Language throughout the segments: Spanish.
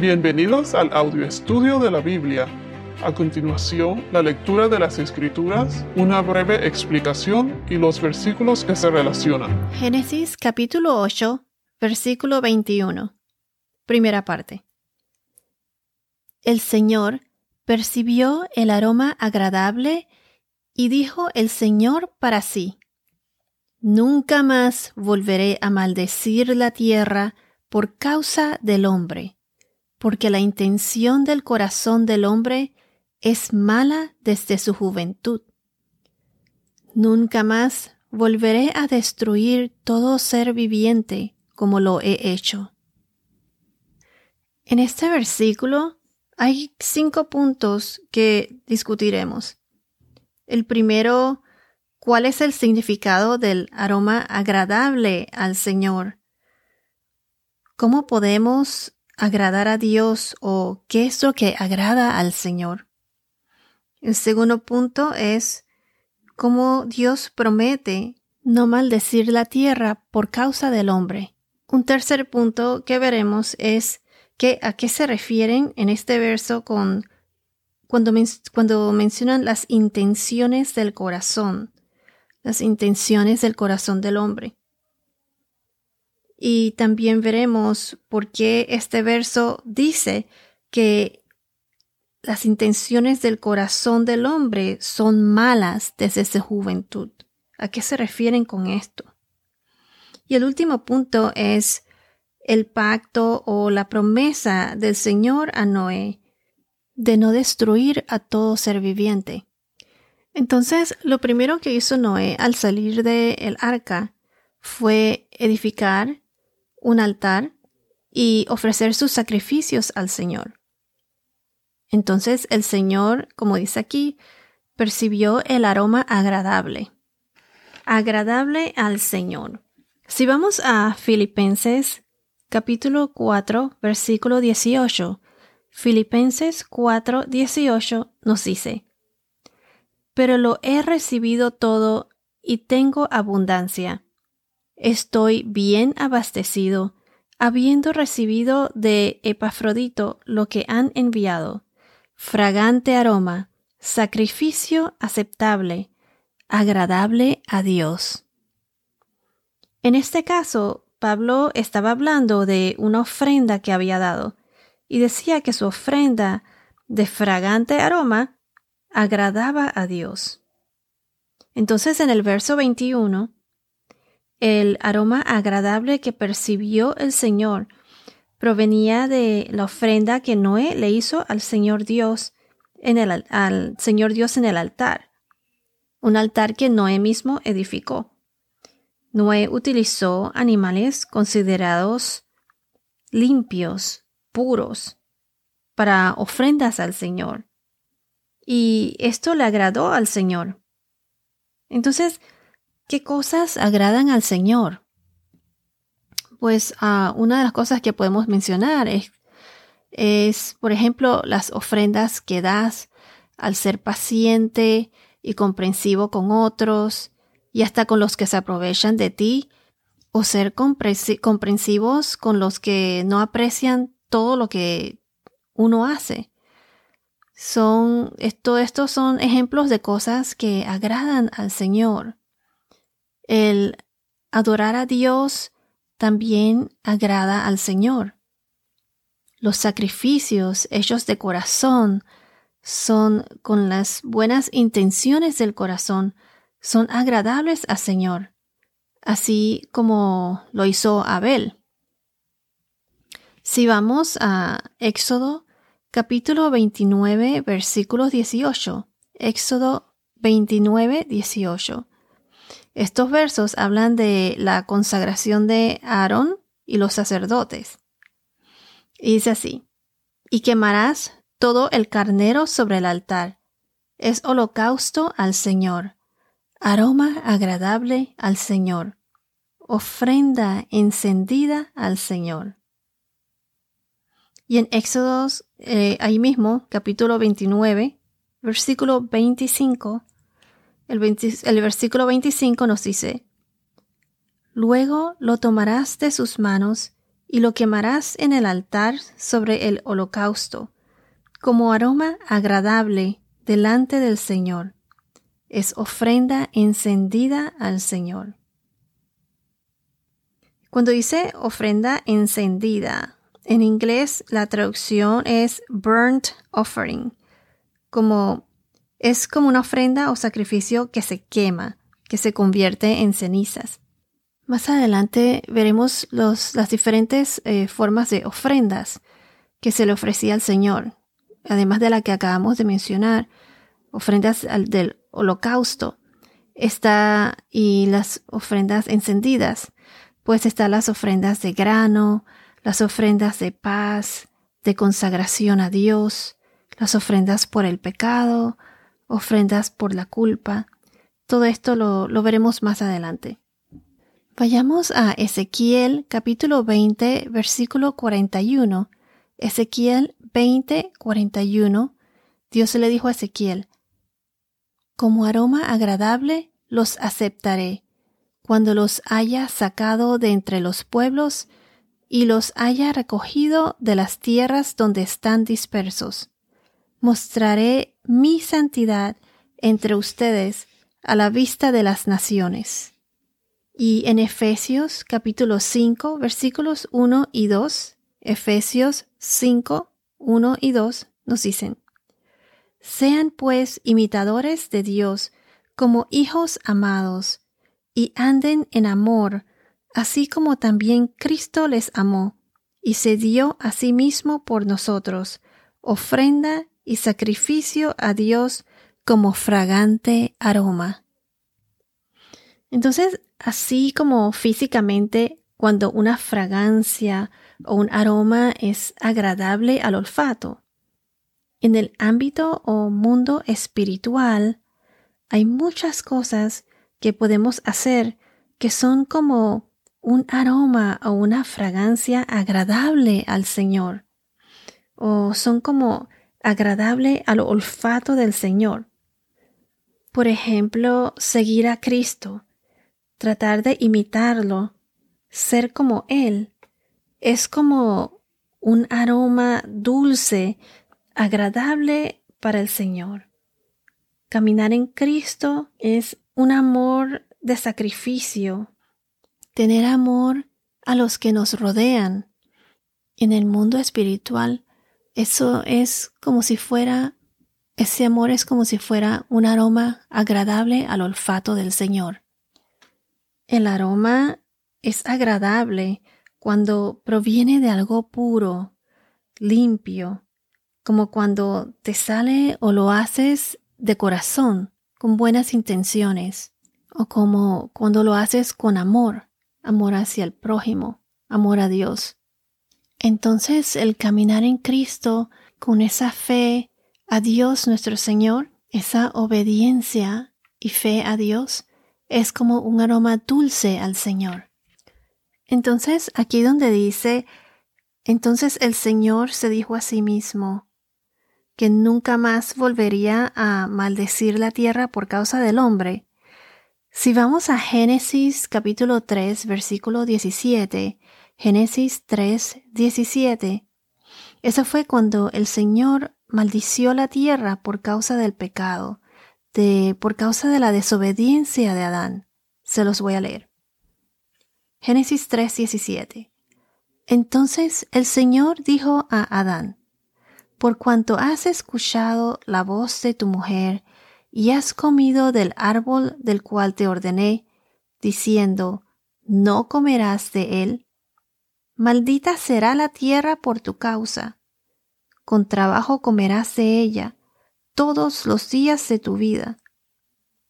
Bienvenidos al audio estudio de la Biblia. A continuación, la lectura de las Escrituras, una breve explicación y los versículos que se relacionan. Génesis capítulo 8, versículo 21. Primera parte. El Señor percibió el aroma agradable y dijo el Señor para sí, Nunca más volveré a maldecir la tierra por causa del hombre porque la intención del corazón del hombre es mala desde su juventud. Nunca más volveré a destruir todo ser viviente como lo he hecho. En este versículo hay cinco puntos que discutiremos. El primero, ¿cuál es el significado del aroma agradable al Señor? ¿Cómo podemos agradar a Dios o qué es lo que agrada al Señor. El segundo punto es cómo Dios promete no maldecir la tierra por causa del hombre. Un tercer punto que veremos es que a qué se refieren en este verso con cuando, cuando mencionan las intenciones del corazón, las intenciones del corazón del hombre. Y también veremos por qué este verso dice que las intenciones del corazón del hombre son malas desde su juventud. ¿A qué se refieren con esto? Y el último punto es el pacto o la promesa del Señor a Noé de no destruir a todo ser viviente. Entonces, lo primero que hizo Noé al salir del arca fue edificar un altar y ofrecer sus sacrificios al Señor. Entonces el Señor, como dice aquí, percibió el aroma agradable. Agradable al Señor. Si vamos a Filipenses capítulo 4, versículo 18, Filipenses 4, 18 nos dice, Pero lo he recibido todo y tengo abundancia Estoy bien abastecido, habiendo recibido de Epafrodito lo que han enviado, fragante aroma, sacrificio aceptable, agradable a Dios. En este caso, Pablo estaba hablando de una ofrenda que había dado, y decía que su ofrenda de fragante aroma agradaba a Dios. Entonces en el verso 21 el aroma agradable que percibió el Señor provenía de la ofrenda que Noé le hizo al Señor Dios en el, al Señor Dios en el altar, un altar que Noé mismo edificó. Noé utilizó animales considerados limpios, puros, para ofrendas al Señor. Y esto le agradó al Señor. Entonces, ¿Qué cosas agradan al Señor? Pues ah, una de las cosas que podemos mencionar es, es, por ejemplo, las ofrendas que das al ser paciente y comprensivo con otros y hasta con los que se aprovechan de ti o ser comprensivos con los que no aprecian todo lo que uno hace. Son, esto, estos son ejemplos de cosas que agradan al Señor. El adorar a Dios también agrada al Señor. Los sacrificios hechos de corazón son con las buenas intenciones del corazón, son agradables al Señor, así como lo hizo Abel. Si vamos a Éxodo capítulo 29 versículos 18, Éxodo 29 18. Estos versos hablan de la consagración de Aarón y los sacerdotes. Y dice así, y quemarás todo el carnero sobre el altar. Es holocausto al Señor, aroma agradable al Señor, ofrenda encendida al Señor. Y en Éxodo, eh, ahí mismo, capítulo 29, versículo 25, el, versículo 25 nos dice, Luego lo tomarás de sus manos y lo quemarás en el altar sobre el holocausto, como aroma agradable delante del Señor. Es ofrenda encendida al Señor. Cuando dice ofrenda encendida, en inglés la traducción es burnt offering, como es como una ofrenda o sacrificio que se quema, que se convierte en cenizas. Más adelante veremos las diferentes eh, formas de ofrendas que se le ofrecía al Señor, además de la que acabamos de mencionar, ofrendas del holocausto, está y las ofrendas encendidas, pues están las ofrendas de grano, las ofrendas de paz, de consagración a Dios, las ofrendas por el pecado, ofrendas por la culpa. Todo esto lo, lo veremos más adelante. Vayamos a Ezequiel capítulo 20, versículo 41. Ezequiel 20, 41. Dios le dijo a Ezequiel, Como aroma agradable los aceptaré, cuando los haya sacado de entre los pueblos y los haya recogido de las tierras donde están dispersos. Mostraré mi santidad entre ustedes a la vista de las naciones. Y en Efesios capítulo 5 versículos 1 y 2, Efesios 5, 1 y 2 nos dicen, Sean pues imitadores de Dios como hijos amados, y anden en amor, así como también Cristo les amó, y se dio a sí mismo por nosotros, ofrenda y sacrificio a Dios como fragante aroma. Entonces, así como físicamente, cuando una fragancia o un aroma es agradable al olfato, en el ámbito o mundo espiritual hay muchas cosas que podemos hacer que son como un aroma o una fragancia agradable al Señor, o son como agradable al olfato del Señor. Por ejemplo, seguir a Cristo, tratar de imitarlo, ser como Él, es como un aroma dulce, agradable para el Señor. Caminar en Cristo es un amor de sacrificio, tener amor a los que nos rodean. En el mundo espiritual, eso es como si fuera, ese amor es como si fuera un aroma agradable al olfato del Señor. El aroma es agradable cuando proviene de algo puro, limpio, como cuando te sale o lo haces de corazón, con buenas intenciones, o como cuando lo haces con amor, amor hacia el prójimo, amor a Dios. Entonces el caminar en Cristo con esa fe a Dios nuestro Señor, esa obediencia y fe a Dios, es como un aroma dulce al Señor. Entonces, aquí donde dice, entonces el Señor se dijo a sí mismo que nunca más volvería a maldecir la tierra por causa del hombre. Si vamos a Génesis capítulo 3, versículo 17, Génesis 3, 17, eso fue cuando el Señor maldició la tierra por causa del pecado por causa de la desobediencia de Adán. Se los voy a leer. Génesis 3:17. Entonces el Señor dijo a Adán, Por cuanto has escuchado la voz de tu mujer y has comido del árbol del cual te ordené, diciendo, No comerás de él, maldita será la tierra por tu causa, con trabajo comerás de ella, todos los días de tu vida.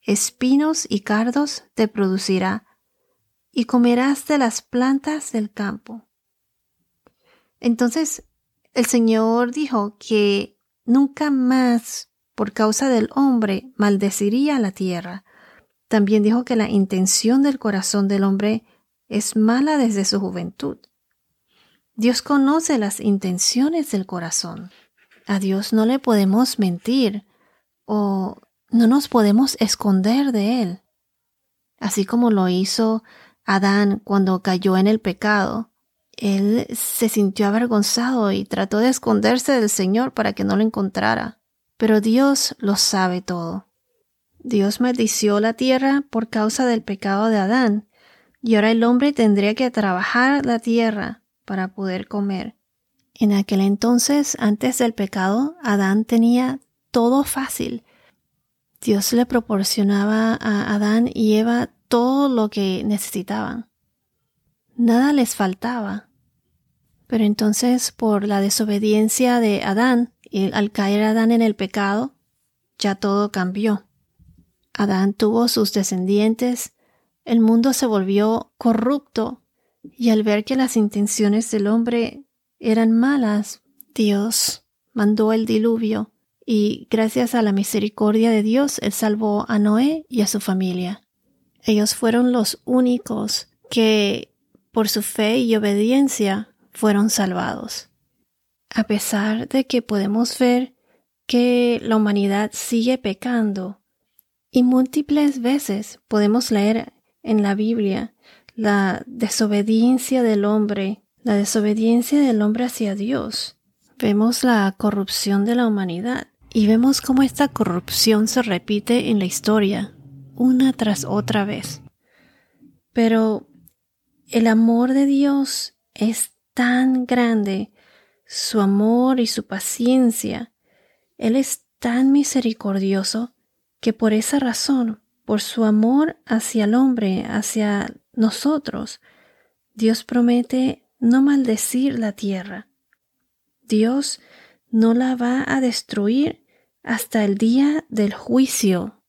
Espinos y cardos te producirá, y comerás de las plantas del campo. Entonces el Señor dijo que nunca más por causa del hombre maldeciría la tierra. También dijo que la intención del corazón del hombre es mala desde su juventud. Dios conoce las intenciones del corazón. A Dios no le podemos mentir o no nos podemos esconder de Él. Así como lo hizo Adán cuando cayó en el pecado él se sintió avergonzado y trató de esconderse del Señor para que no lo encontrara. Pero Dios lo sabe todo. Dios maldició la tierra por causa del pecado de Adán, y ahora el hombre tendría que trabajar la tierra para poder comer. En aquel entonces, antes del pecado, Adán tenía todo fácil. Dios le proporcionaba a Adán y Eva todo lo que necesitaban. Nada les faltaba. Pero entonces por la desobediencia de Adán, y al caer Adán en el pecado, ya todo cambió. Adán tuvo sus descendientes, el mundo se volvió corrupto, y al ver que las intenciones del hombre eran malas, Dios mandó el diluvio, y gracias a la misericordia de Dios, Él salvó a Noé y a su familia. Ellos fueron los únicos que, por su fe y obediencia, fueron salvados. A pesar de que podemos ver que la humanidad sigue pecando, y múltiples veces podemos leer en la Biblia la desobediencia del hombre, la desobediencia del hombre hacia Dios. Vemos la corrupción de la humanidad y vemos cómo esta corrupción se repite en la historia, una tras otra vez. Pero el amor de Dios es tan grande, su amor y su paciencia. Él es tan misericordioso que por esa razón, por su amor hacia el hombre, hacia nosotros, Dios promete no maldecir la tierra. Dios no la va a destruir hasta el día del juicio,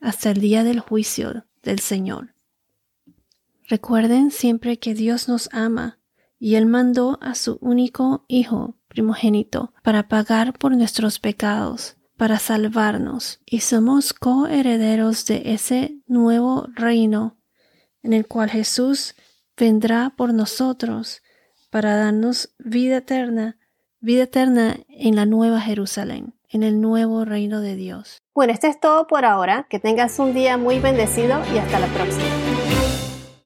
hasta el día del juicio del Señor. Recuerden siempre que Dios nos ama y Él mandó a su único Hijo primogénito para pagar por nuestros pecados, para salvarnos, y somos coherederos de ese nuevo reino en el cual Jesús vendrá por nosotros para darnos vida eterna, vida eterna en la nueva Jerusalén, en el nuevo reino de Dios. Bueno, esto es todo por ahora. Que tengas un día muy bendecido y hasta la próxima.